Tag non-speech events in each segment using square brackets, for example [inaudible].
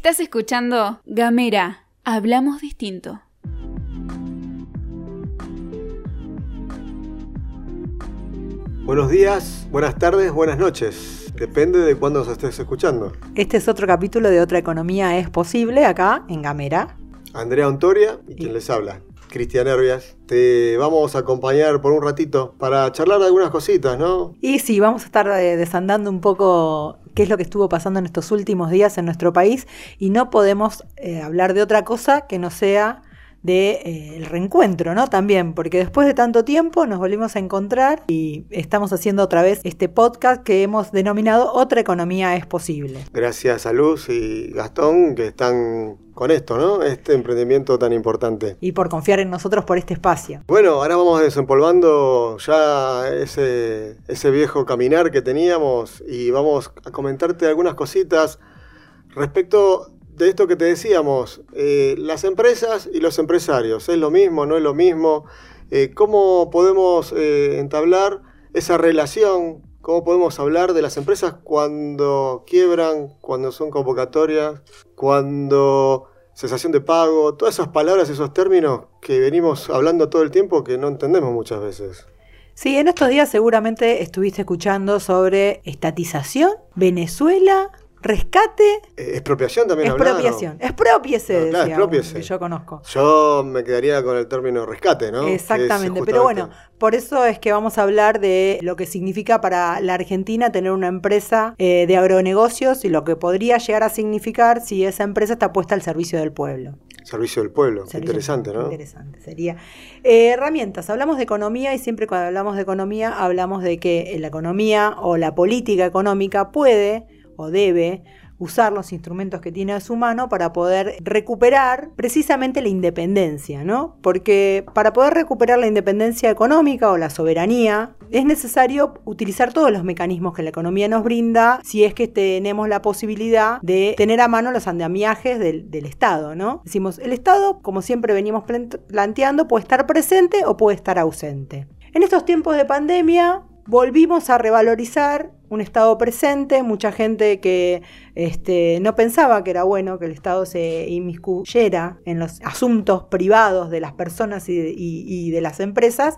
Estás escuchando Gamera, hablamos distinto. Buenos días, buenas tardes, buenas noches. Depende de cuándo nos estés escuchando. Este es otro capítulo de Otra Economía es Posible acá en Gamera. Andrea Ontoria y quien les habla, Cristian Herbias. Te vamos a acompañar por un ratito para charlar de algunas cositas, ¿no? Y sí, vamos a estar eh, desandando un poco qué es lo que estuvo pasando en estos últimos días en nuestro país y no podemos eh, hablar de otra cosa que no sea de eh, el reencuentro, ¿no? También, porque después de tanto tiempo nos volvimos a encontrar y estamos haciendo otra vez este podcast que hemos denominado Otra economía es posible. Gracias a Luz y Gastón que están con esto, ¿no? Este emprendimiento tan importante. Y por confiar en nosotros por este espacio. Bueno, ahora vamos desempolvando ya ese, ese viejo caminar que teníamos y vamos a comentarte algunas cositas respecto de esto que te decíamos, eh, las empresas y los empresarios, ¿es lo mismo, no es lo mismo? Eh, ¿Cómo podemos eh, entablar esa relación? ¿Cómo podemos hablar de las empresas cuando quiebran, cuando son convocatorias, cuando cesación de pago? Todas esas palabras, esos términos que venimos hablando todo el tiempo que no entendemos muchas veces. Sí, en estos días seguramente estuviste escuchando sobre estatización, Venezuela rescate. Eh, expropiación también Expropiación. Expropiese, no, claro, que yo conozco. Yo me quedaría con el término rescate, ¿no? Exactamente, pero bueno, por eso es que vamos a hablar de lo que significa para la Argentina tener una empresa eh, de agronegocios y lo que podría llegar a significar si esa empresa está puesta al servicio del pueblo. Servicio del pueblo, interesante, ¿no? Interesante, sería. Eh, herramientas, hablamos de economía y siempre cuando hablamos de economía hablamos de que la economía o la política económica puede o debe usar los instrumentos que tiene a su mano para poder recuperar precisamente la independencia, ¿no? Porque para poder recuperar la independencia económica o la soberanía es necesario utilizar todos los mecanismos que la economía nos brinda si es que tenemos la posibilidad de tener a mano los andamiajes del, del Estado, ¿no? Decimos, el Estado, como siempre venimos planteando, puede estar presente o puede estar ausente. En estos tiempos de pandemia volvimos a revalorizar un Estado presente, mucha gente que este, no pensaba que era bueno que el Estado se inmiscuyera en los asuntos privados de las personas y de, las empresas,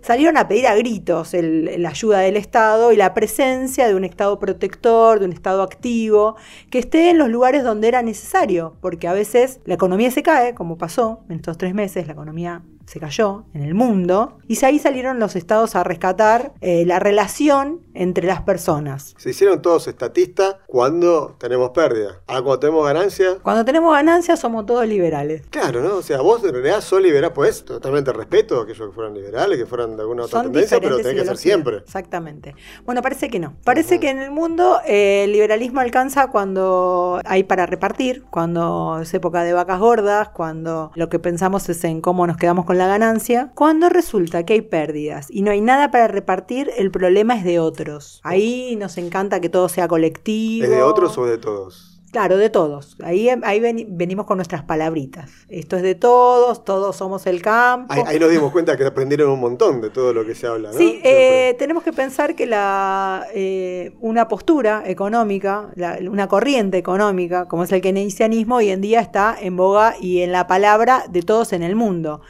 salieron a pedir a gritos la ayuda del Estado y la presencia de un Estado protector, de un Estado activo, que esté en los lugares donde era necesario, porque a veces la economía se cae, como pasó en estos tres meses, la economía se cayó en el mundo, y ahí salieron los estados a rescatar eh, la relación entre las personas. Se hicieron todos estatistas cuando tenemos pérdida. Ahora cuando tenemos ganancias... Cuando tenemos ganancias somos todos liberales. Claro, ¿no? O sea, vos en realidad sos liberal, pues totalmente respeto a aquellos que fueran liberales, que fueran de alguna otra tendencia, pero tenés que ser siempre. Exactamente. Bueno, parece que no. Parece que en el mundo eh, el liberalismo alcanza cuando hay para repartir, cuando es época de vacas gordas, cuando lo que pensamos es en cómo nos quedamos con la ganancia, cuando resulta que hay pérdidas y no hay nada para repartir, el problema es de otros. Ahí nos encanta que todo sea colectivo. ¿Es de otros o de todos? Claro, de todos. Ahí, ahí venimos con nuestras palabritas. Esto es de todos, todos somos el campo. Ahí, nos dimos cuenta que aprendieron un montón de todo lo que se habla. ¿no? Sí, eh, tenemos que pensar que la, eh, una postura económica, una corriente económica, como es el keynesianismo, hoy en día está en boga y en la palabra de todos en el mundo.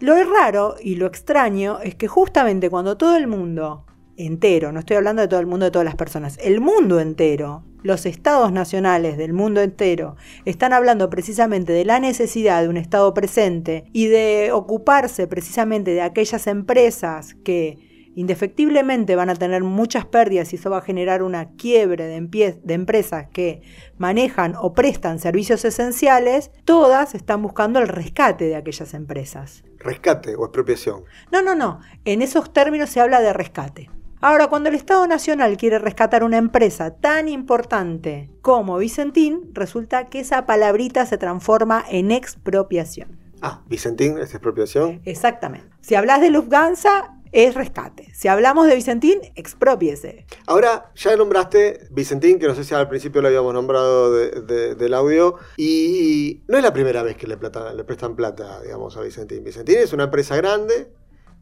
Lo raro y lo extraño es que justamente cuando todo el mundo entero, no estoy hablando de todo el mundo, de todas las personas, el mundo entero, los estados nacionales del mundo entero, están hablando precisamente de la necesidad de un estado presente y de ocuparse precisamente de aquellas empresas que indefectiblemente van a tener muchas pérdidas y eso va a generar una quiebre de, de, empresas que manejan o prestan servicios esenciales, todas están buscando el rescate de aquellas empresas. ¿Rescate o expropiación? No, no, no. En esos términos se habla de rescate. Ahora, cuando el Estado Nacional quiere rescatar una empresa tan importante como Vicentín, resulta que esa palabrita se transforma en expropiación. Ah, Vicentín es expropiación. Exactamente. Si hablas de Lufthansa, es rescate. Si hablamos de Vicentín, expropiese. Ahora, ya nombraste Vicentín, que no sé si al principio lo habíamos nombrado del audio, y no es la primera vez que le, le prestan plata, digamos, a Vicentín. Vicentín es una empresa grande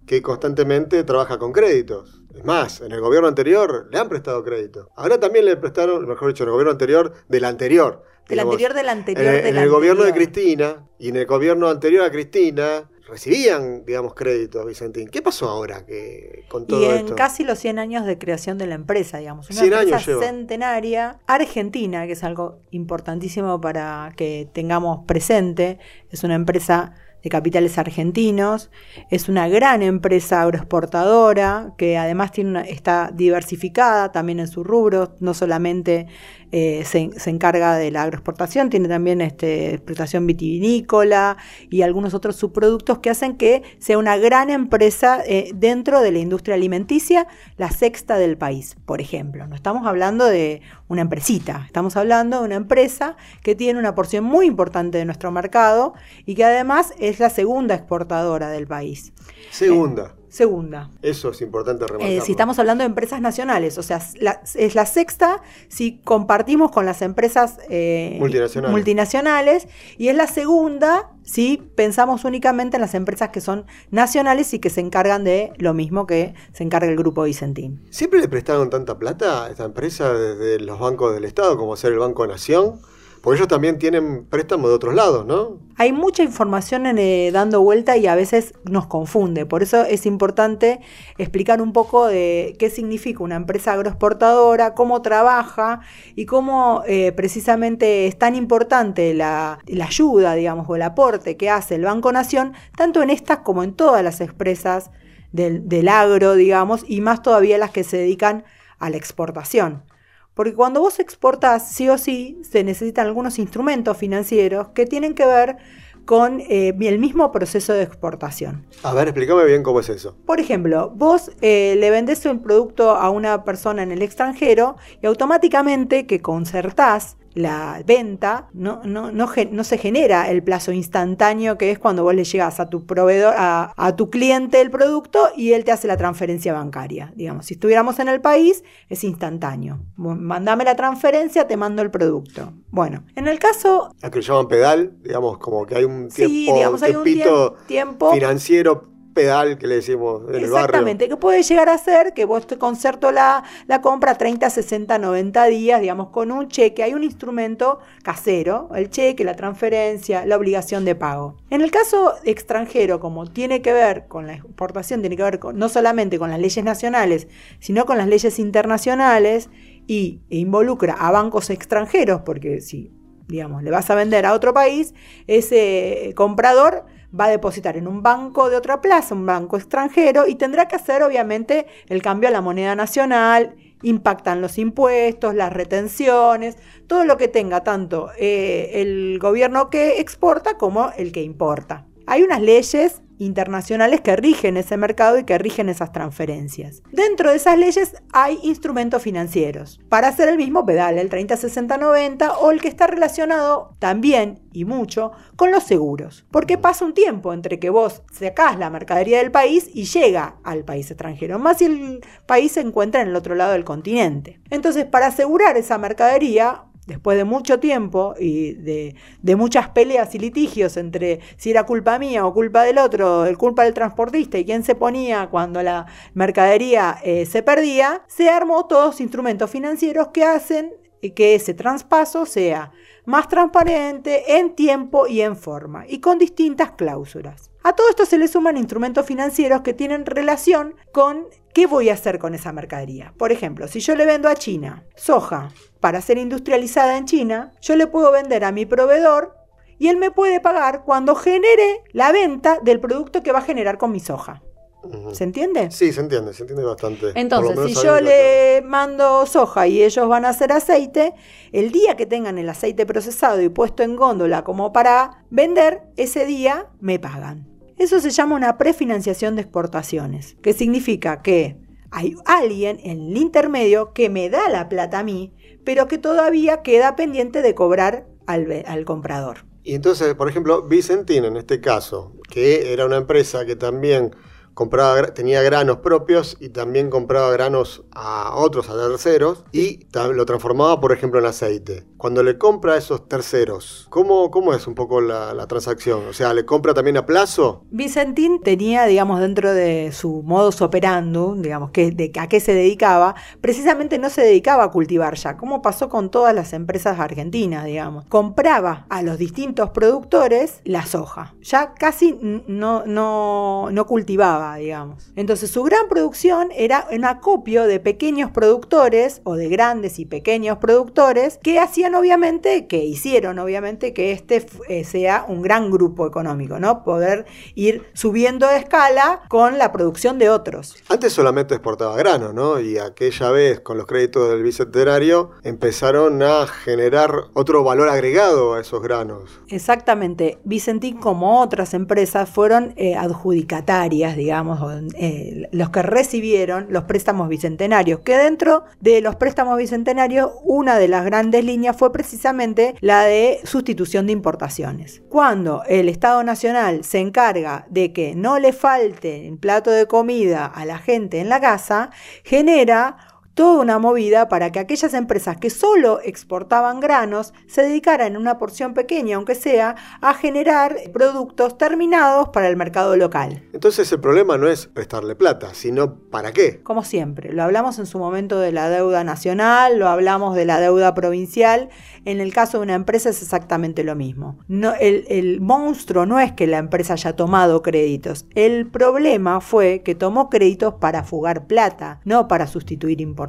que constantemente trabaja con créditos. Es más, en el gobierno anterior le han prestado crédito. Ahora también le prestaron, mejor dicho, en el gobierno anterior del anterior, Del anterior, del anterior, en, del en el gobierno de. Cristina y en el gobierno anterior a Cristina recibían, digamos, créditos, Vicentín. ¿Qué pasó ahora que con todo Y en esto? casi los 100 años de creación de la empresa, digamos. Una 100 empresa años centenaria, argentina, que es algo importantísimo para que tengamos presente. Es una empresa de capitales argentinos, es una gran empresa agroexportadora que además tiene una- está diversificada también en sus rubros, no solamente eh, se, se encarga de la agroexportación, tiene también este, explotación vitivinícola y algunos otros subproductos que hacen que sea una gran empresa eh, dentro de la industria alimenticia, la sexta del país, por ejemplo. No estamos hablando de una empresita, estamos hablando de una empresa que tiene una porción muy importante de nuestro mercado y que además es la segunda exportadora del país. Segunda. Segunda. Eso es importante. Eh, si estamos hablando de empresas nacionales, o sea, la- es la sexta si compartimos con las empresas eh, Multinacionales. multinacionales, y es la segunda si pensamos únicamente en las empresas que son nacionales y que se encargan de lo mismo que se encarga el grupo Vicentín. ¿Siempre le prestaron tanta plata a esta empresa desde los bancos del Estado, como ser el Banco Nación? Porque ellos también tienen préstamos de otros lados, ¿no? Hay mucha información en, eh, dando vuelta y a veces nos confunde. Por eso es importante explicar un poco de qué significa una empresa agroexportadora, cómo trabaja y cómo eh, precisamente es tan importante la, ayuda, digamos, o el aporte que hace el Banco Nación, tanto en estas como en todas las empresas del, del agro, digamos, y más todavía las que se dedican a la exportación. Porque cuando vos exportás, sí o sí, se necesitan algunos instrumentos financieros que tienen que ver con eh, el mismo proceso de exportación. A ver, explícame bien cómo es eso. Por ejemplo, vos eh, le vendés un producto a una persona en el extranjero y automáticamente que concertás la venta, no, no, no, se genera el plazo instantáneo que es cuando vos le llegas a tu proveedor, a, a tu cliente el producto y él te hace la transferencia bancaria. Digamos, si estuviéramos en el país, es instantáneo. Vos Mandame la transferencia, te mando el producto. Bueno, en el caso A que lo llaman pedal, digamos, como que hay un tiempo, Sí, digamos, hay un tiempo financiero pedal que le decimos en el. Exactamente, que puede llegar a ser que vos te concerto la, la compra 30, 60, 90 días, digamos, con un cheque. Hay un instrumento casero, el cheque, la transferencia, la obligación de pago. En el caso extranjero, como tiene que ver con la exportación, tiene que ver con, no solamente con las leyes nacionales, sino con las leyes internacionales y e involucra a bancos extranjeros, porque si, digamos, le vas a vender a otro país, ese comprador va a depositar en un banco de otra plaza, un banco extranjero, y tendrá que hacer obviamente el cambio a la moneda nacional, impactan los impuestos, las retenciones, todo lo que tenga tanto eh, el gobierno que exporta como el que importa. Hay unas leyes internacionales que rigen ese mercado y que rigen esas transferencias. Dentro de esas leyes hay instrumentos financieros para hacer el mismo pedal, el 30, 60, 90 o el que está relacionado también y mucho con los seguros. Porque pasa un tiempo entre que vos sacás la mercadería del país y llega al país extranjero, más si el país se encuentra en el otro lado del continente. Entonces, para asegurar esa mercadería, después de mucho tiempo y de, de, muchas peleas y litigios entre si era culpa mía o culpa del otro, el culpa del transportista y quién se ponía cuando la mercadería eh, se perdía, se armó todos instrumentos financieros que hacen que ese traspaso sea más transparente en tiempo y en forma y con distintas cláusulas. A todo esto se le suman instrumentos financieros que tienen relación con qué voy a hacer con esa mercadería. Por ejemplo, si yo le vendo a China soja para ser industrializada en China, yo le puedo vender a mi proveedor y él me puede pagar cuando genere la venta del producto que va a generar con mi soja. ¿Se entiende? Sí, se entiende, se entiende bastante. Entonces, si yo le mando soja y ellos van a hacer aceite, el día que tengan el aceite procesado y puesto en góndola como para vender, ese día me pagan. Eso se llama una prefinanciación de exportaciones, que significa que hay alguien en el intermedio que me da la plata a mí, pero que todavía queda pendiente de cobrar al, comprador. Y entonces, por ejemplo, Vicentín en este caso, que era una empresa que también compraba, tenía granos propios y también compraba granos a otros, a terceros, y lo transformaba, por ejemplo, en aceite. Cuando le compra a esos terceros, ¿cómo, cómo es un poco la, transacción? O sea, ¿le compra también a plazo? Vicentín tenía, digamos, dentro de su modus operandum, digamos, que, de a qué se dedicaba, precisamente no se dedicaba a cultivar ya, como pasó con todas las empresas argentinas, digamos. Compraba a los distintos productores la soja. Ya casi no, no, no cultivaba, digamos. Entonces su gran producción era un acopio de pequeños productores o de grandes y pequeños productores que hacían obviamente, que hicieron obviamente que este eh, sea un gran grupo económico, ¿no? Poder ir subiendo de escala con la producción de otros. Antes solamente exportaba grano, ¿no? Y aquella vez, con los créditos del bicentenario, empezaron a generar otro valor agregado a esos granos. Exactamente. Vicentín, como otras empresas, fueron eh, adjudicatarias, digamos, eh, los que recibieron los préstamos bicentenarios, que dentro de los préstamos bicentenarios, una de las grandes líneas fue precisamente la de sustitución de importaciones. Cuando el Estado Nacional se encarga de que no le falte el plato de comida a la gente en la casa, genera toda una movida para que aquellas empresas que solo exportaban granos se dedicaran en una porción pequeña, aunque sea, a generar productos terminados para el mercado local. Entonces el problema no es prestarle plata, sino ¿para qué? Como siempre, lo hablamos en su momento de la deuda nacional, lo hablamos de la deuda provincial. En el caso de una empresa es exactamente lo mismo. No, el, el monstruo no es que la empresa haya tomado créditos. El problema fue que tomó créditos para fugar plata, no para sustituir importaciones.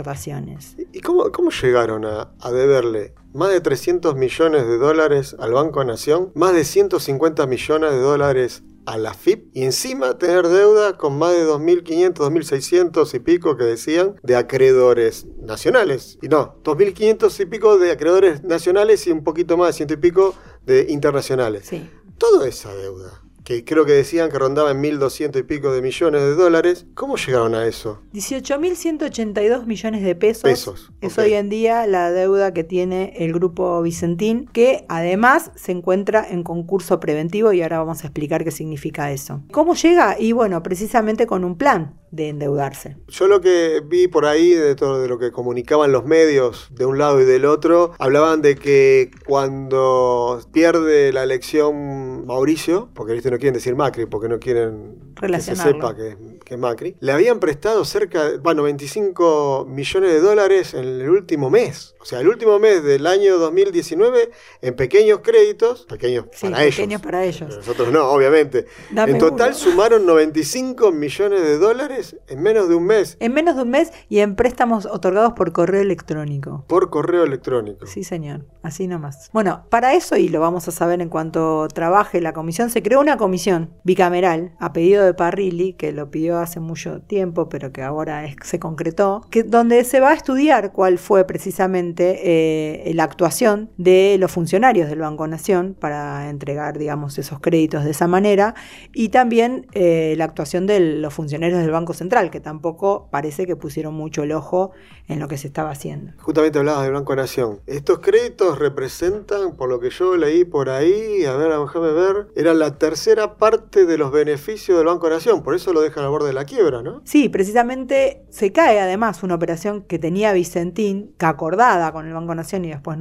¿Y cómo, cómo llegaron a, a deberle más de 300 millones de dólares al Banco Nación, más de 150 millones de dólares a la FIP y encima tener deuda con más de 2.500, 2.600 y pico que decían de acreedores nacionales? Y no, 2.500 y pico de acreedores nacionales y un poquito más, ciento y pico de internacionales. Sí. Toda esa deuda, que creo que decían que rondaba en 1.200 y pico de millones de dólares, ¿cómo llegaron a eso? 18.182 millones de pesos. Pesos, Es hoy en día la deuda que tiene el grupo Vicentín, que además se encuentra en concurso preventivo y ahora vamos a explicar qué significa eso. ¿Cómo llega? Y bueno, precisamente con un plan de endeudarse. Yo lo que vi por ahí de todo de lo que comunicaban los medios de un lado y del otro, hablaban de que cuando pierde la elección Mauricio, porque viste no quieren decir Macri, porque no quieren que se sepa que, es- que Macri, le habían prestado cerca, de, bueno, 25 millones de dólares en el último mes. O sea, el último mes del año 2019 en pequeños créditos, pequeños Sí, para ellos. pequeños para ellos. Nosotros no, obviamente. Dame en total uno. sumaron 95 millones de dólares en menos de un mes En menos de un mes y en préstamos otorgados por correo electrónico. por correo electrónico. Sí, señor, así nomás. Bueno, para eso, y lo vamos a saber en cuanto trabaje la comisión, se creó una comisión bicameral a pedido de Parrilli, que lo pidió hace mucho tiempo, pero que ahora es- se concretó, que, donde se va a estudiar cuál fue precisamente eh, la actuación de los funcionarios del Banco Nación para entregar, digamos, esos créditos de esa manera, y también eh, la actuación de los funcionarios del Banco Central, que tampoco parece que pusieron mucho el ojo en lo que se estaba haciendo. Justamente hablabas del Banco Nación. Estos créditos representan, por lo que yo leí por ahí, a ver, déjame ver, era la tercera parte de los beneficios del Banco Nación. Por eso lo dejan al borde de la quiebra, ¿no? Sí, precisamente se cae además una operación que tenía Vicentín, que acordada con el Banco Nación y después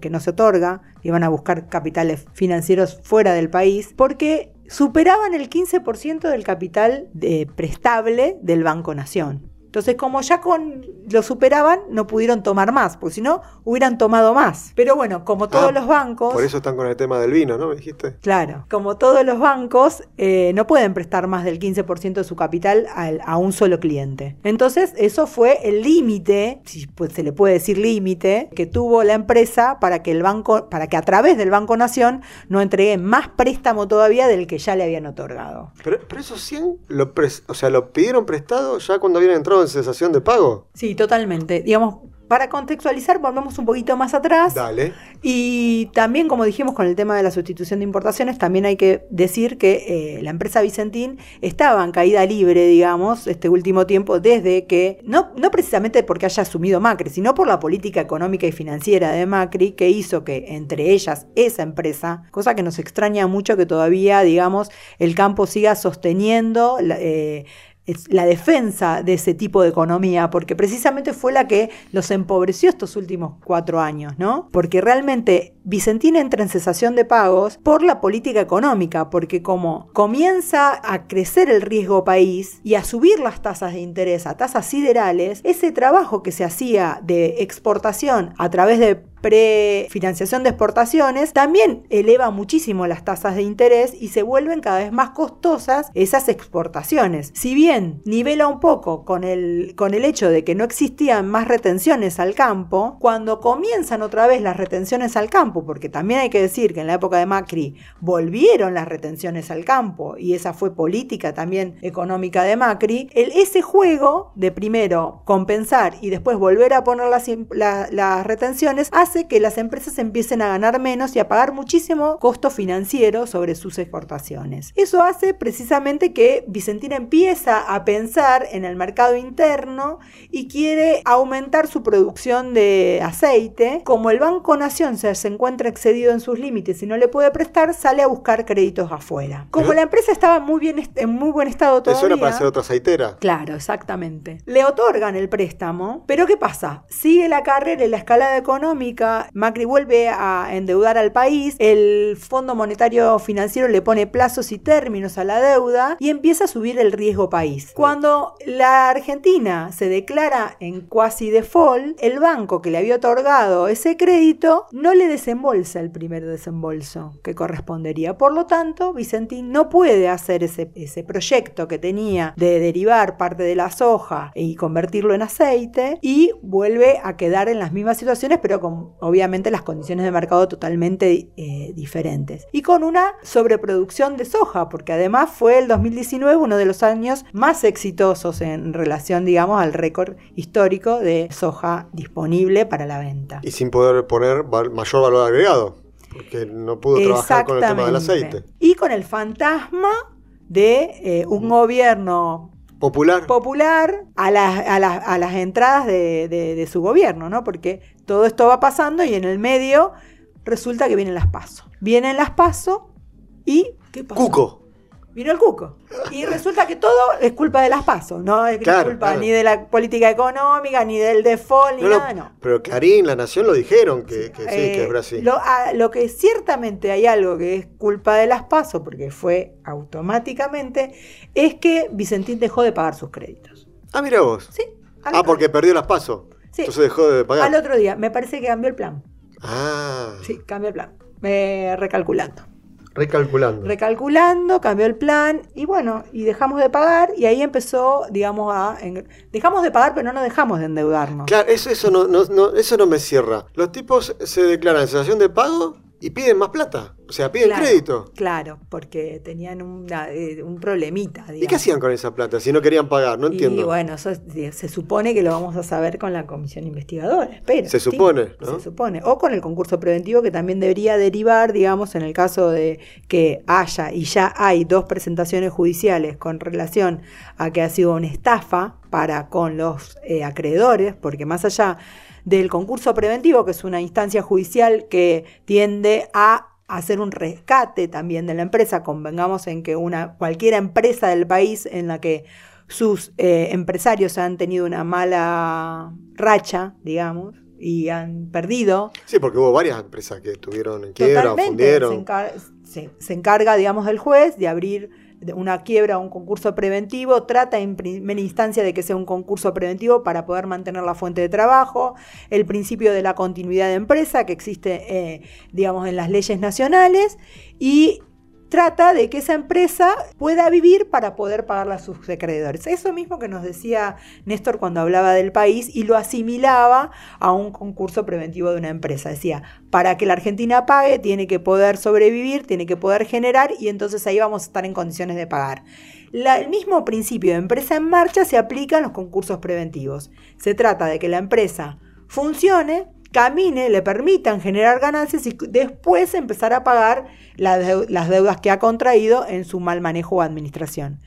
que no se otorga, iban a buscar capitales financieros fuera del país, porque superaban el 15% del capital de- prestable del Banco Nación. Entonces, como ya con lo superaban, no pudieron tomar más, porque si no, hubieran tomado más. Pero bueno, como todos Ah, los bancos... Por eso están con el tema del vino, ¿no? ¿Me dijiste? Claro, como todos los bancos, eh, no pueden prestar más del 15% de su capital al- a, un solo cliente. Entonces, eso fue el límite, si pues, se le puede decir límite, que tuvo la empresa para que el banco, para que a través del Banco Nación no entregue más préstamo todavía del que ya le habían otorgado. Pero, pero esos 100, lo pres- o sea, lo pidieron prestado ya cuando habían entrado en cesación de pago. Sí, totalmente. Digamos, Para contextualizar, volvemos un poquito más atrás. Dale. Y también, como dijimos con el tema de la sustitución de importaciones, también hay que decir que eh, la empresa Vicentín estaba en caída libre, digamos, este último tiempo, desde que, no, no precisamente porque haya asumido Macri, sino por la política económica y financiera de Macri, que hizo que entre ellas esa empresa, cosa que nos extraña mucho que todavía, digamos, el campo siga sosteniendo eh, la defensa de ese tipo de economía, porque precisamente fue la que los empobreció estos últimos cuatro años, ¿no? Porque realmente Vicentina entra en cesación de pagos por la política económica, porque como comienza a crecer el riesgo país y a subir las tasas de interés a tasas siderales, ese trabajo que se hacía de exportación a través de prefinanciación de exportaciones también eleva muchísimo las tasas de interés y se vuelven cada vez más costosas esas exportaciones. Si bien nivela un poco con el, con el hecho de que no existían más retenciones al campo, cuando comienzan otra vez las retenciones al campo, porque también hay que decir que en la época de Macri volvieron las retenciones al campo y esa fue política también económica de Macri, el, ese juego de primero compensar y después volver a poner las, las retenciones hace que las empresas empiecen a ganar menos y a pagar muchísimo costo financiero sobre sus exportaciones. Eso hace precisamente que Vicentina empieza a pensar en el mercado interno y quiere aumentar su producción de aceite. Como el Banco Nación se, se encuentra excedido en sus límites y no le puede prestar, sale a buscar créditos afuera. Como la empresa estaba muy bien en muy buen estado todavía. Eso era para hacer otra aceitera. Claro, exactamente. Le otorgan el préstamo, pero ¿qué pasa? Sigue la carrera y la escalada económica, Macri vuelve a endeudar al país, el Fondo Monetario Financiero le pone plazos y términos a la deuda y empieza a subir el riesgo país. Cuando la Argentina se declara en cuasi default, el banco que le había otorgado ese crédito no le desembolsa el primer desembolso que correspondería. Por lo tanto, Vicentín no puede hacer ese, ese proyecto que tenía de derivar parte de la soja y convertirlo en aceite y vuelve a quedar en las mismas situaciones, pero con obviamente las condiciones de mercado totalmente eh, diferentes. Y con una sobreproducción de soja, porque además fue el 2019 uno de los años más exitosos en relación, digamos, al récord histórico de soja disponible para la venta. Y sin poder poner mayor valor agregado, porque no pudo trabajar con el tema del aceite. Y con el fantasma de eh, un gobierno popular, popular a, a, las entradas de, su gobierno, ¿no? Porque todo esto va pasando y en el medio resulta que vienen las pasos. Vienen las pasos y ¿qué pasa? Cuco vino el cuco. Y resulta que todo es culpa de las pasos, no es culpa ni de la política económica, ni del default, ni nada, no. Pero Clarín, La Nación lo dijeron que, sí, que es Brasil. Lo, lo, que ciertamente hay algo que es culpa de las pasos, porque fue automáticamente, es que Vicentín dejó de pagar sus créditos. Ah, mira vos. Sí. Ah, porque perdió las pasos. Sí. Entonces dejó de pagar. Al otro día, me parece que cambió el plan. Ah. Sí, cambió el plan. Me recalculando. Recalculando. Recalculando, cambió el plan y bueno, y dejamos de pagar y ahí empezó, digamos, a... dejamos de pagar pero no nos dejamos de endeudarnos. Claro, eso, eso, no, no, eso no me cierra. Los tipos se declaran en situación de pago y piden más plata. O sea, piden crédito. Claro, porque tenían eh, un problemita. ¿Y qué hacían con esa plata si no querían pagar? No entiendo. Y bueno, eso se supone que lo vamos a saber con la comisión investigadora. Espera. Se supone, ¿no? Se supone. O con el concurso preventivo que también debería derivar, digamos, en el caso de que haya y ya hay dos presentaciones judiciales con relación a que ha sido una estafa para con los eh, acreedores, porque más allá del concurso preventivo, que es una instancia judicial que tiende a hacer un rescate también de la empresa. Convengamos en que una, cualquier empresa del país en la que sus eh, empresarios han tenido una mala racha, digamos, y han perdido. Sí, porque hubo varias empresas que estuvieron en quiebra, fundieron. Se, se encarga, digamos, del juez de abrir una quiebra o un concurso preventivo, trata en primera instancia de que sea un concurso preventivo para poder mantener la fuente de trabajo, el principio de la continuidad de empresa que existe, eh, digamos, en las leyes nacionales y trata de que esa empresa pueda vivir para poder pagarle a sus acreedores. Eso mismo que nos decía Néstor cuando hablaba del país y lo asimilaba a un concurso preventivo de una empresa. Decía, para que la Argentina pague tiene que poder sobrevivir, tiene que poder generar y entonces ahí vamos a estar en condiciones de pagar. el mismo principio de empresa en marcha se aplica en los concursos preventivos. Se trata de que la empresa funcione, camine, le permitan generar ganancias y después empezar a pagar las deudas que ha contraído en su mal manejo o administración.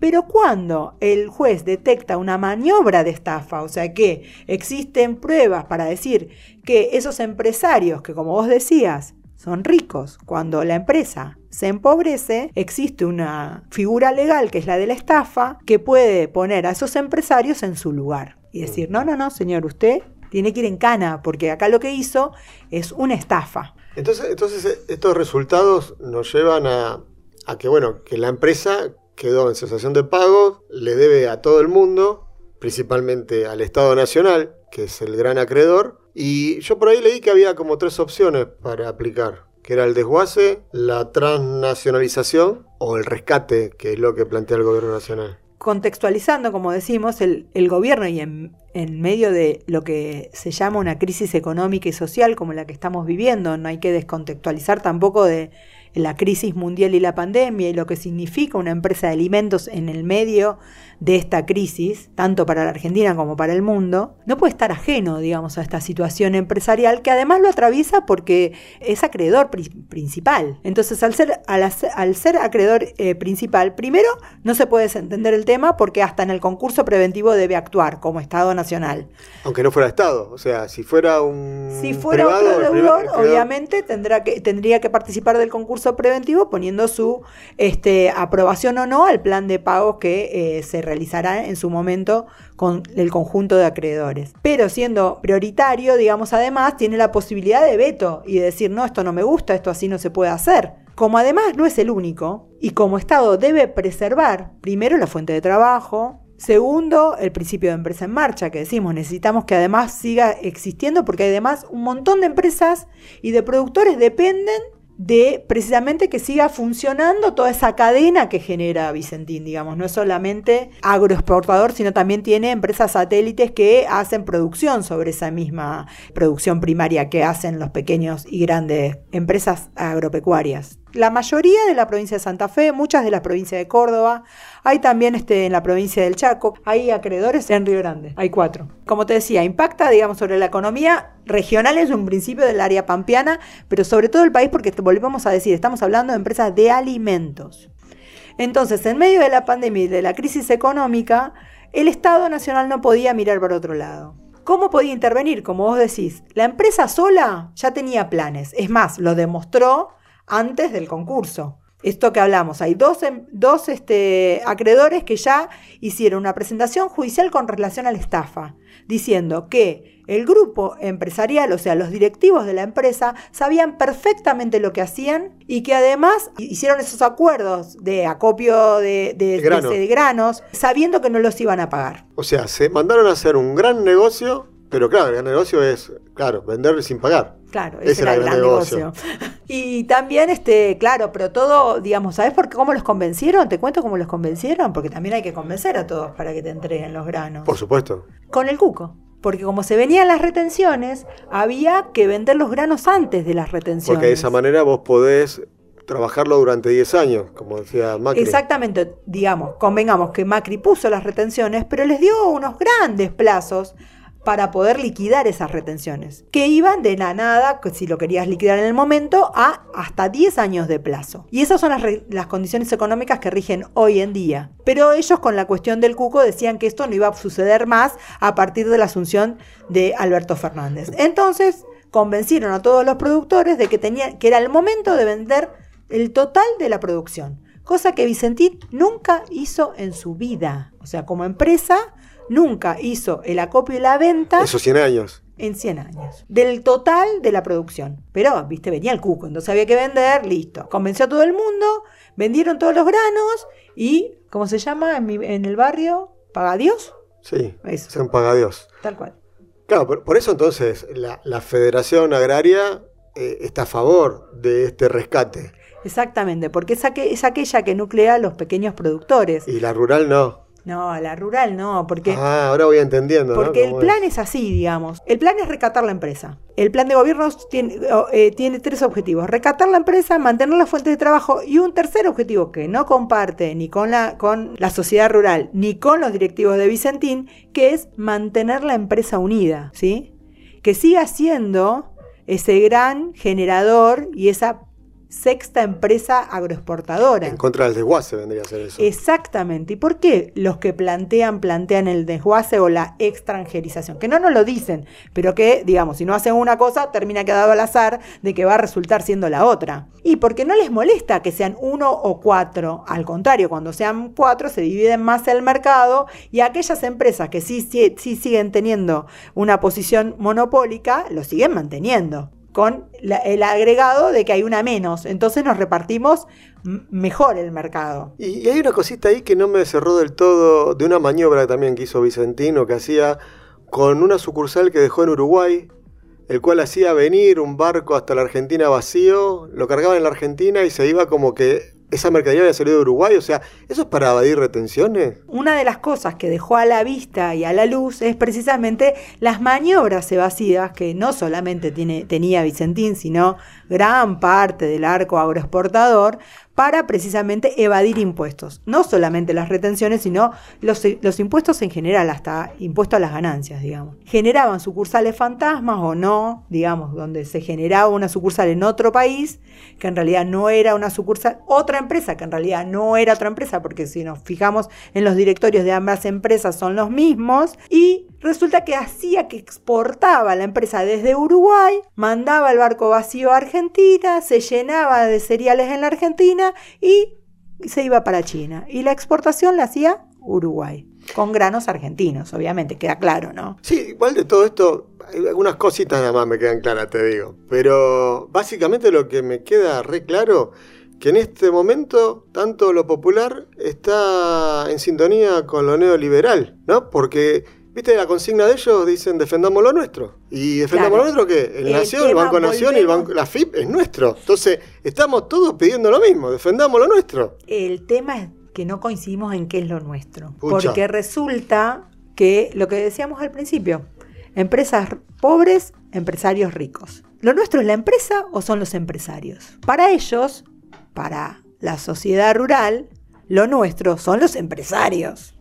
Pero cuando el juez detecta una maniobra de estafa, o sea que existen pruebas para decir que esos empresarios que, como vos decías, son ricos, cuando la empresa se empobrece, existe una figura legal que es la de la estafa que puede poner a esos empresarios en su lugar y decir, no, no, no, señor, usted tiene que ir en cana, porque acá lo que hizo es una estafa. Entonces, entonces estos resultados nos llevan a, a que, bueno, que la empresa quedó en cesación de pagos, le debe a todo el mundo, principalmente al Estado Nacional, que es el gran acreedor, y yo por ahí leí que había como tres opciones para aplicar, que era el desguace, la transnacionalización o el rescate, que es lo que plantea el gobierno nacional contextualizando, como decimos, el, gobierno y en, en, medio de lo que se llama una crisis económica y social como la que estamos viviendo, no hay que descontextualizar tampoco de la crisis mundial y la pandemia y lo que significa una empresa de alimentos en el medio de esta crisis, tanto para la Argentina como para el mundo, no puede estar ajeno, digamos, a esta situación empresarial que además lo atraviesa porque es acreedor principal. Entonces, al ser, al, ser acreedor eh, principal, primero no se puede desentender el tema porque hasta en el concurso preventivo debe actuar como Estado nacional. Aunque no fuera Estado, o sea, si fuera un si fuera otro deudor, obviamente tendrá que, tendría que participar del concurso preventivo poniendo su este, aprobación o no al plan de pagos que eh, se realizará en su momento con el conjunto de acreedores. Pero siendo prioritario, digamos, además, tiene la posibilidad de veto y de decir, no, esto no me gusta, esto así no se puede hacer. Como además no es el único, y como Estado debe preservar primero la fuente de trabajo, Segundo, el principio de empresa en marcha, que decimos, necesitamos que además siga existiendo porque además un montón de empresas y de productores dependen de precisamente que siga funcionando toda esa cadena que genera Vicentín, digamos, no es solamente agroexportador, sino también tiene empresas satélites que hacen producción sobre esa misma producción primaria que hacen los pequeños y grandes empresas agropecuarias la mayoría de la provincia de Santa Fe, muchas de la provincia de Córdoba, hay también este, en la provincia del Chaco, hay acreedores en Río Grande, hay cuatro. Como te decía, impacta, digamos, sobre la economía regional es un principio del área pampeana, pero sobre todo el país porque volvemos a decir, estamos hablando de empresas de alimentos. Entonces, en medio de la pandemia y de la crisis económica, el Estado Nacional no podía mirar para otro lado. ¿Cómo podía intervenir? Como vos decís, la empresa sola ya tenía planes. Es más, lo demostró antes del concurso. Esto que hablamos, hay dos, em, dos este, acreedores que ya hicieron una presentación judicial con relación a la estafa, diciendo que el grupo empresarial, o sea, los directivos de la empresa, sabían perfectamente lo que hacían y que además hicieron esos acuerdos de acopio de, de granos, sabiendo que no los iban a pagar. O sea, se mandaron a hacer un gran negocio pero claro, el negocio es, claro, vender sin pagar. Claro, ese, era el gran negocio. [laughs] Y también, este, claro, pero todo, digamos, ¿sabes por qué, cómo los convencieron? ¿Te cuento cómo los convencieron? Porque también hay que convencer a todos para que te entreguen los granos. Por supuesto. Con el cuco. Porque como se venían las retenciones, había que vender los granos antes de las retenciones. Porque de esa manera vos podés trabajarlo durante 10 años, como decía Macri. Exactamente, digamos, convengamos que Macri puso las retenciones, pero les dio unos grandes plazos para poder liquidar esas retenciones, que iban de la nada, si lo querías liquidar en el momento, a hasta 10 años de plazo. Y esas son las, condiciones económicas que rigen hoy en día. Pero ellos con la cuestión del cuco decían que esto no iba a suceder más a partir de la asunción de Alberto Fernández. Entonces convencieron a todos los productores de que, tenía, que era el momento de vender el total de la producción, cosa que Vicentín nunca hizo en su vida. O sea, como empresa nunca hizo el acopio y la venta. Esos 100 años. En 100 años. Del total de la producción. Pero, viste, venía el cuco, entonces había que vender, listo. Convenció a todo el mundo, vendieron todos los granos y, ¿cómo se llama en, el barrio? ¿Pagadios? Sí, eso. son Pagadios. Tal cual. Claro, por, eso entonces la, Federación Agraria eh, está a favor de este rescate. Exactamente, porque es, es aquella que nuclea a los pequeños productores. Y la rural no. No, la rural no, porque... Ah, ahora voy entendiendo. Porque el plan es? así, digamos. El plan es recatar la empresa. El plan de gobierno tiene, eh, tiene tres objetivos. Recatar la empresa, mantener la fuente de trabajo y un tercer objetivo que no comparte ni con la, con la sociedad rural ni con los directivos de Vicentín, que es mantener la empresa unida, ¿sí? que siga siendo ese gran generador y esa sexta empresa agroexportadora. En contra del desguace vendría a ser eso. Exactamente. ¿Y por qué los que plantean, plantean el desguace o la extranjerización? Que no nos lo dicen, pero que, digamos, si no hacen una cosa, termina quedado al azar de que va a resultar siendo la otra. Y porque no les molesta que sean uno o cuatro. Al contrario, cuando sean cuatro, se dividen más el mercado y aquellas empresas que sí, sí, sí siguen teniendo una posición monopólica, lo siguen manteniendo con el agregado de que hay una menos. Entonces nos repartimos mejor el mercado. Y, hay una cosita ahí que no me cerró del todo de una maniobra también que hizo Vicentino, que hacía con una sucursal que dejó en Uruguay, el cual hacía venir un barco hasta la Argentina vacío, lo cargaban en la Argentina y se iba como que esa mercadería había salido de Uruguay, o sea, ¿eso es para evadir retenciones? Una de las cosas que dejó a la vista y a la luz es precisamente las maniobras evasivas que no solamente tiene, tenía Vicentín, sino gran parte del arco agroexportador para precisamente evadir impuestos. No solamente las retenciones, sino los, impuestos en general, hasta impuesto a las ganancias, digamos. Generaban sucursales fantasmas o no, digamos, donde se generaba una sucursal en otro país, que en realidad no era una sucursal, otra empresa, que en realidad no era otra empresa, porque si nos fijamos en los directorios de ambas empresas son los mismos, y resulta que hacía que exportaba la empresa desde Uruguay, mandaba el barco vacío a Argentina, se llenaba de cereales en la Argentina y se iba para China. Y la exportación la hacía Uruguay, con granos argentinos, obviamente, queda claro, ¿no? Sí, igual de todo esto, algunas cositas nada más me quedan claras, te digo. Pero básicamente lo que me queda re claro que en este momento tanto lo popular está en sintonía con lo neoliberal, ¿no? Porque ¿Viste la consigna de ellos? Dicen defendamos lo nuestro. ¿Y defendamos lo nuestro qué? El, Nación, el Banco Nación y el Banco, la FIP es nuestro. Entonces, estamos todos pidiendo lo mismo, defendamos lo nuestro. El tema es que no coincidimos en qué es lo nuestro. Porque resulta que lo que decíamos al principio, empresas pobres, empresarios ricos. ¿Lo nuestro es la empresa o son los empresarios? Para ellos, para la sociedad rural, lo nuestro son los empresarios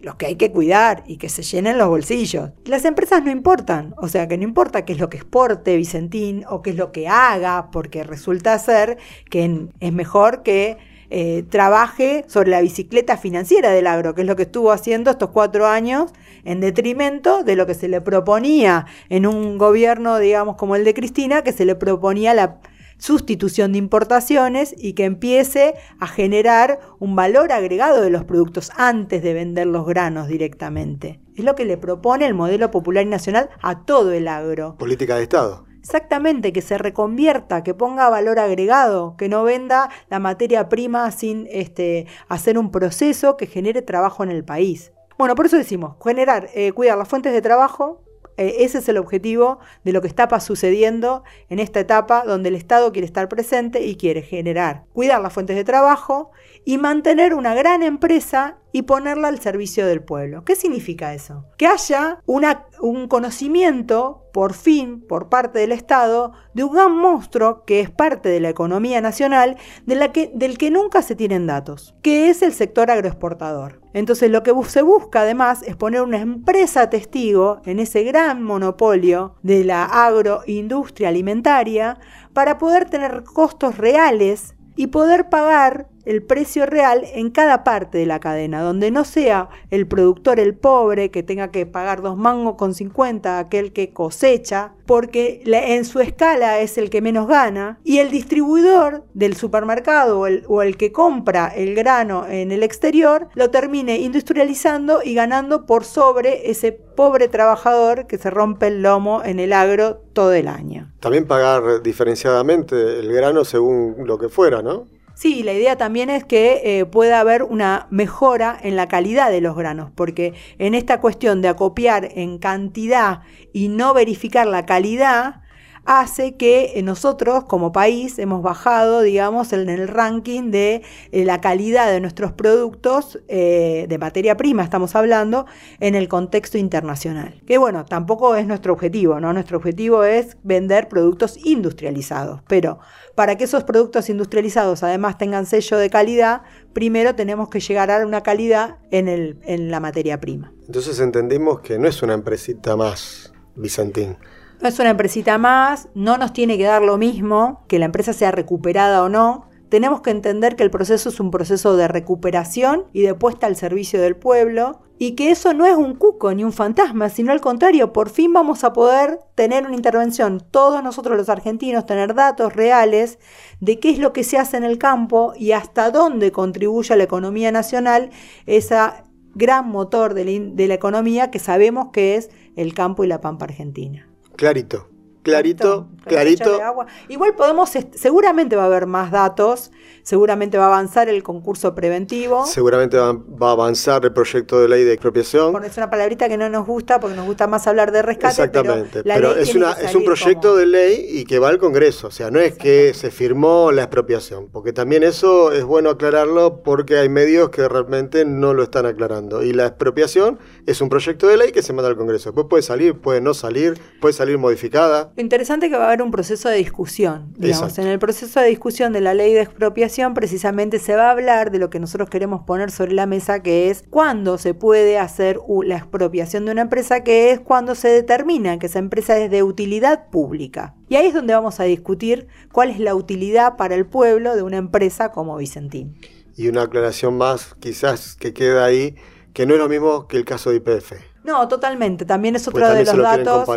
los que hay que cuidar y que se llenen los bolsillos. Las empresas no importan, o sea que no importa qué es lo que exporte Vicentín o qué es lo que haga, porque resulta ser que es mejor que eh, trabaje sobre la bicicleta financiera del agro, que es lo que estuvo haciendo estos cuatro años en detrimento de lo que se le proponía en un gobierno, digamos, como el de Cristina, que se le proponía la sustitución de importaciones y que empiece a generar un valor agregado de los productos antes de vender los granos directamente. Es lo que le propone el modelo popular y nacional a todo el agro. Política de Estado. Exactamente, que se reconvierta, que ponga valor agregado, que no venda la materia prima sin este, hacer un proceso que genere trabajo en el país. Bueno, por eso decimos, generar, eh, cuidar las fuentes de trabajo, ese es el objetivo de lo que está sucediendo en esta etapa donde el Estado quiere estar presente y quiere generar, cuidar las fuentes de trabajo y mantener una gran empresa y ponerla al servicio del pueblo. ¿Qué significa eso? Que haya un conocimiento, por fin, por parte del Estado, de un gran monstruo que es parte de la economía nacional, de la que, del que nunca se tienen datos, que es el sector agroexportador. Entonces lo que se busca además es poner una empresa testigo en ese gran monopolio de la agroindustria alimentaria para poder tener costos reales y poder pagar el precio real en cada parte de la cadena, donde no sea el productor el pobre que tenga que pagar dos mangos con 50 aquel que cosecha, porque en su escala es el que menos gana, y el distribuidor del supermercado o el, o el que compra el grano en el exterior lo termine industrializando y ganando por sobre ese pobre trabajador que se rompe el lomo en el agro todo el año. También pagar diferenciadamente el grano según lo que fuera, ¿no? Sí, la idea también es que eh, pueda haber una mejora en la calidad de los granos, porque en esta cuestión de acopiar en cantidad y no verificar la calidad, hace que eh, nosotros como país hemos bajado, digamos, en el ranking de eh, la calidad de nuestros productos de materia prima, estamos hablando, en el contexto internacional. Que bueno, tampoco es nuestro objetivo, ¿no? Nuestro objetivo es vender productos industrializados, pero para que esos productos industrializados además tengan sello de calidad, primero tenemos que llegar a una calidad en, el, en la materia prima. Entonces entendimos que no es una empresita más, Bizantín. No es una empresita más, no nos tiene que dar lo mismo que la empresa sea recuperada o no. Tenemos que entender que el proceso es un proceso de recuperación y de puesta al servicio del pueblo y que eso no es un cuco ni un fantasma, sino al contrario, por fin vamos a poder tener una intervención, todos nosotros los argentinos, tener datos reales de qué es lo que se hace en el campo y hasta dónde contribuye a la economía nacional esa gran motor de la economía que sabemos que es el campo y la pampa argentina. Clarito, clarito, clarito. Igual podemos, seguramente va a haber más datos, seguramente va a avanzar el concurso preventivo. Seguramente va, a avanzar el proyecto de ley de expropiación. es una palabrita que no nos gusta porque nos gusta más hablar de rescate. Exactamente, pero, es, una, es un proyecto de ley y que va al Congreso, o sea, no es que se firmó la expropiación, porque también eso es bueno aclararlo porque hay medios que realmente no lo están aclarando. Y la expropiación es un proyecto de ley que se manda al Congreso. Después puede salir, puede no salir, puede salir modificada. Lo interesante es que va a haber un proceso de discusión. Digamos. En el proceso de discusión de la ley de expropiación, precisamente se va a hablar de lo que nosotros queremos poner sobre la mesa, que es cuándo se puede hacer la expropiación de una empresa, que es cuando se determina que esa empresa es de utilidad pública. Y ahí es donde vamos a discutir cuál es la utilidad para el pueblo de una empresa como Vicentín. Y una aclaración más, quizás que queda ahí, que no es lo mismo que el caso de IPF. No, totalmente. También es otro de los datos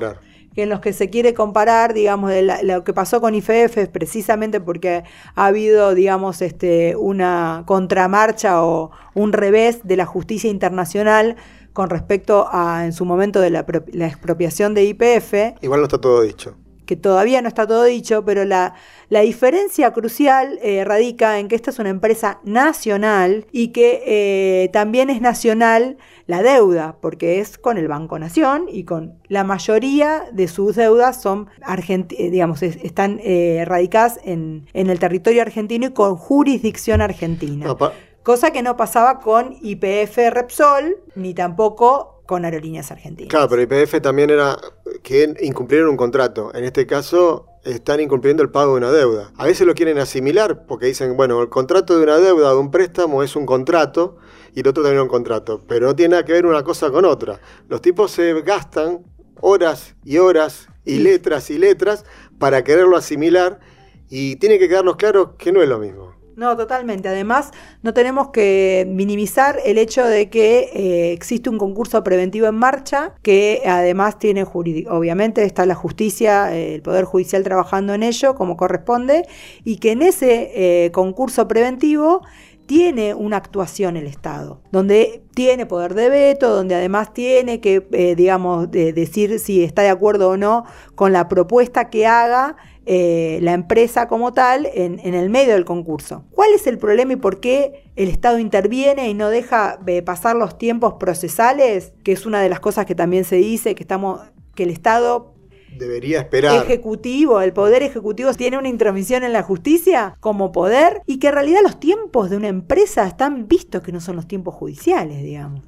que en los que se quiere comparar, digamos, de lo que pasó con IFF es precisamente porque ha habido, digamos, este, una contramarcha o un revés de la justicia internacional con respecto a, en su momento, de la, expropiación de IPF. Igual no está todo dicho que todavía no está todo dicho, pero la, la diferencia crucial eh, radica en que esta es una empresa nacional y que eh, también es nacional la deuda, porque es con el Banco Nación y con la mayoría de sus deudas son eh, digamos, están eh, radicadas en, el territorio argentino y con jurisdicción argentina. cosa que no pasaba con IPF Repsol, ni tampoco con Aerolíneas Argentinas. Claro, pero IPF también era que incumplieron un contrato. En este caso, están incumpliendo el pago de una deuda. A veces lo quieren asimilar porque dicen, bueno, el contrato de una deuda de un préstamo es un contrato y el otro también es un contrato, pero no tiene nada que ver una cosa con otra. Los tipos se gastan horas y horas y letras y letras para quererlo asimilar y tiene que quedarnos claro que no es lo mismo. No, totalmente. Además, no tenemos que minimizar el hecho de que eh, existe un concurso preventivo en marcha, que además tiene, obviamente, está la justicia, el Poder Judicial trabajando en ello como corresponde, y que en ese eh, concurso preventivo tiene una actuación el Estado, donde tiene poder de veto, donde además tiene que, eh, digamos, decir si está de acuerdo o no con la propuesta que haga eh, la empresa como tal en, el medio del concurso. ¿Cuál es el problema y por qué el Estado interviene y no deja eh, pasar los tiempos procesales? Que es una de las cosas que también se dice, que, estamos, que el Estado debería esperar. Ejecutivo, el poder ejecutivo tiene una intromisión en la justicia como poder y que en realidad los tiempos de una empresa están vistos que no son los tiempos judiciales, digamos.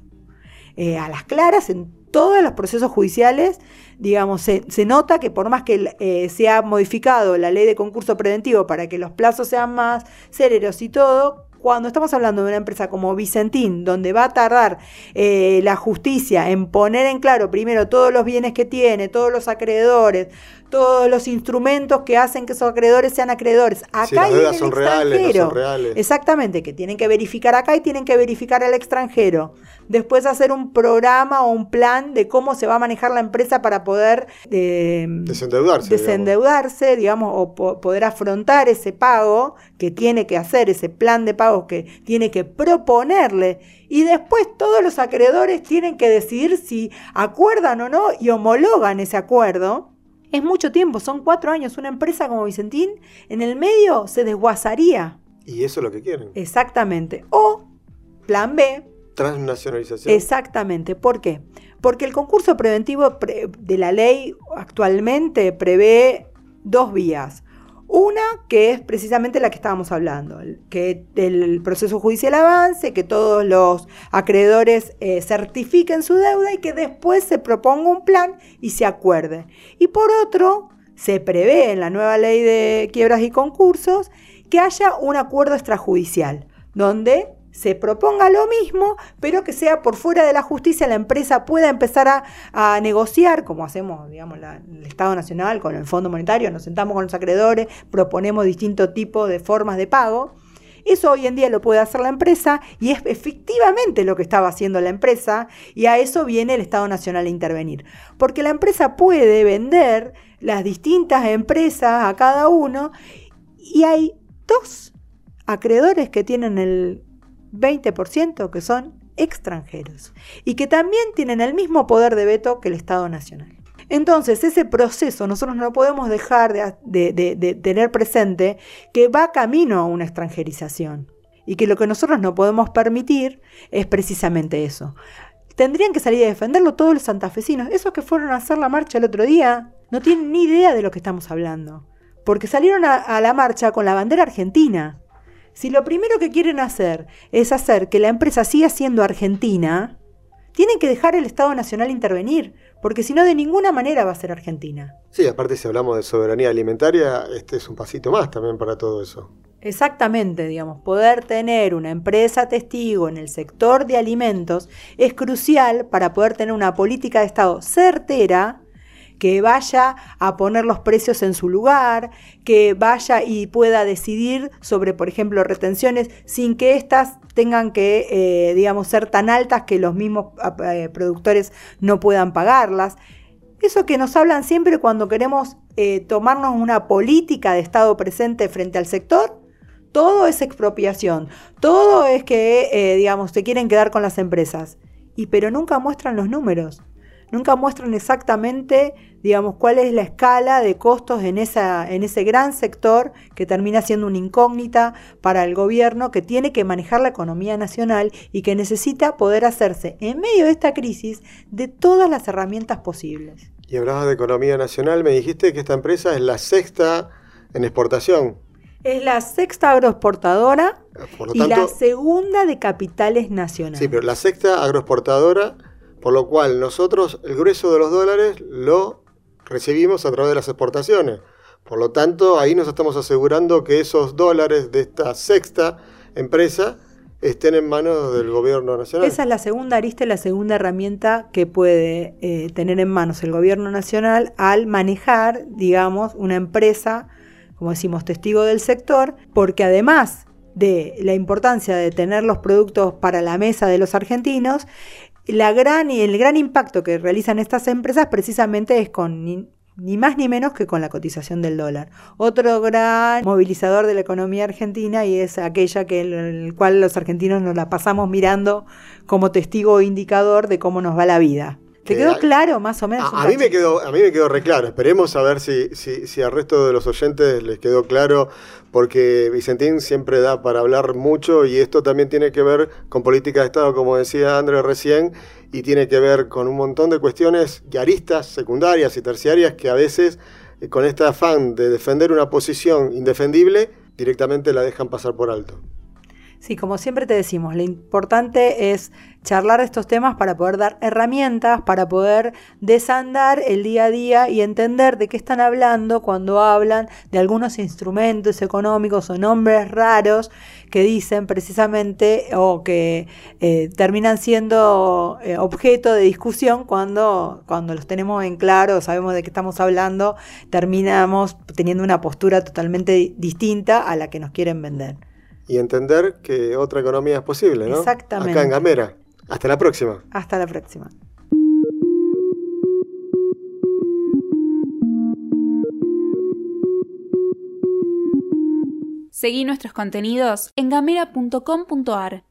Eh, a las claras en todos los procesos judiciales, digamos, se, nota que por más que eh, se ha modificado la ley de concurso preventivo para que los plazos sean más céleros y todo, cuando estamos hablando de una empresa como Vicentín, donde va a tardar eh, la justicia en poner en claro primero todos los bienes que tiene, todos los acreedores, todos los instrumentos que hacen que esos acreedores sean acreedores. Acá y en el son extranjero. Reales, Exactamente, que tienen que verificar acá y tienen que verificar al extranjero. Después hacer un programa o un plan de cómo se va a manejar la empresa para poder eh, desendeudarse, desendeudarse, digamos, o poder afrontar ese pago que tiene que hacer, ese plan de pago que tiene que proponerle. Y después todos los acreedores tienen que decidir si acuerdan o no y homologan ese acuerdo es mucho tiempo, son cuatro años. Una empresa como Vicentín en el medio se desguazaría. Y eso es lo que quieren. Exactamente. O, plan B. Transnacionalización. Exactamente. ¿Por qué? Porque el concurso preventivo de la ley actualmente prevé dos vías. Una que es precisamente la que estábamos hablando, que el proceso judicial avance, que todos los acreedores eh, certifiquen su deuda y que después se proponga un plan y se acuerde. Y por otro, se prevé en la nueva ley de quiebras y concursos que haya un acuerdo extrajudicial, donde se proponga lo mismo, pero que sea por fuera de la justicia, la empresa pueda empezar a, negociar, como hacemos, digamos, el Estado Nacional con el Fondo Monetario, nos sentamos con los acreedores, proponemos distintos tipos de formas de pago. Eso hoy en día lo puede hacer la empresa y es efectivamente lo que estaba haciendo la empresa y a eso viene el Estado Nacional a intervenir. Porque la empresa puede vender las distintas empresas a cada uno y hay dos acreedores que tienen el 20% que son extranjeros y que también tienen el mismo poder de veto que el Estado Nacional. Entonces, ese proceso nosotros no podemos dejar de, tener presente que va camino a una extranjerización y que lo que nosotros no podemos permitir es precisamente eso. Tendrían que salir a defenderlo todos los santafesinos. Esos que fueron a hacer la marcha el otro día no tienen ni idea de lo que estamos hablando. Porque salieron a la marcha con la bandera argentina. Si lo primero que quieren hacer es hacer que la empresa siga siendo argentina, tienen que dejar el Estado Nacional intervenir, porque si no, de ninguna manera va a ser Argentina. Sí, aparte si hablamos de soberanía alimentaria, este es un pasito más también para todo eso. Exactamente, digamos, poder tener una empresa testigo en el sector de alimentos es crucial para poder tener una política de Estado certera que vaya a poner los precios en su lugar, que vaya y pueda decidir sobre, por ejemplo, retenciones sin que éstas tengan que, eh, digamos, ser tan altas que los mismos eh, productores no puedan pagarlas. Eso que nos hablan siempre cuando queremos eh, tomarnos una política de Estado presente frente al sector, todo es expropiación, todo es que, digamos, se quieren quedar con las empresas, y pero nunca muestran los números nunca muestran exactamente, digamos, cuál es la escala de costos en, esa, en ese gran sector que termina siendo una incógnita para el gobierno que tiene que manejar la economía nacional y que necesita poder hacerse en medio de esta crisis de todas las herramientas posibles. Y hablabas de economía nacional, me dijiste que esta empresa es la sexta en exportación. Es la sexta agroexportadora y la segunda de capitales nacionales. Sí, pero la sexta agroexportadora por lo cual nosotros el grueso de los dólares lo recibimos a través de las exportaciones. Por lo tanto, ahí nos estamos asegurando que esos dólares de esta sexta empresa estén en manos del gobierno nacional. Esa es la segunda arista la segunda herramienta que puede eh, tener en manos el gobierno nacional al manejar, digamos, una empresa, como decimos, testigo del sector, porque además de la importancia de tener los productos para la mesa de los argentinos, la gran, el gran impacto que realizan estas empresas precisamente es con ni, más ni menos que con la cotización del dólar. Otro gran movilizador de la economía argentina y es aquella que el, cual los argentinos nos la pasamos mirando como testigo indicador de cómo nos va la vida. ¿Te quedó claro más o menos? A, mí me quedó, a mí me quedó re claro. Esperemos a ver si, si, si, al resto de los oyentes les quedó claro, porque Vicentín siempre da para hablar mucho y esto también tiene que ver con política de Estado, como decía Andrés recién, y tiene que ver con un montón de cuestiones yaristas, secundarias y terciarias que a veces, eh, con este afán de defender una posición indefendible, directamente la dejan pasar por alto. Sí, como siempre te decimos, lo importante es charlar estos temas para poder dar herramientas, para poder desandar el día a día y entender de qué están hablando cuando hablan de algunos instrumentos económicos o nombres raros que dicen precisamente o que eh, terminan siendo eh, objeto de discusión cuando, cuando los tenemos en claro, sabemos de qué estamos hablando, terminamos teniendo una postura totalmente distinta a la que nos quieren vender y entender que otra economía es posible, ¿no? Exactamente. Acá en Gamera. Hasta la próxima. Hasta la próxima. Seguí nuestros contenidos en gamera.com.ar.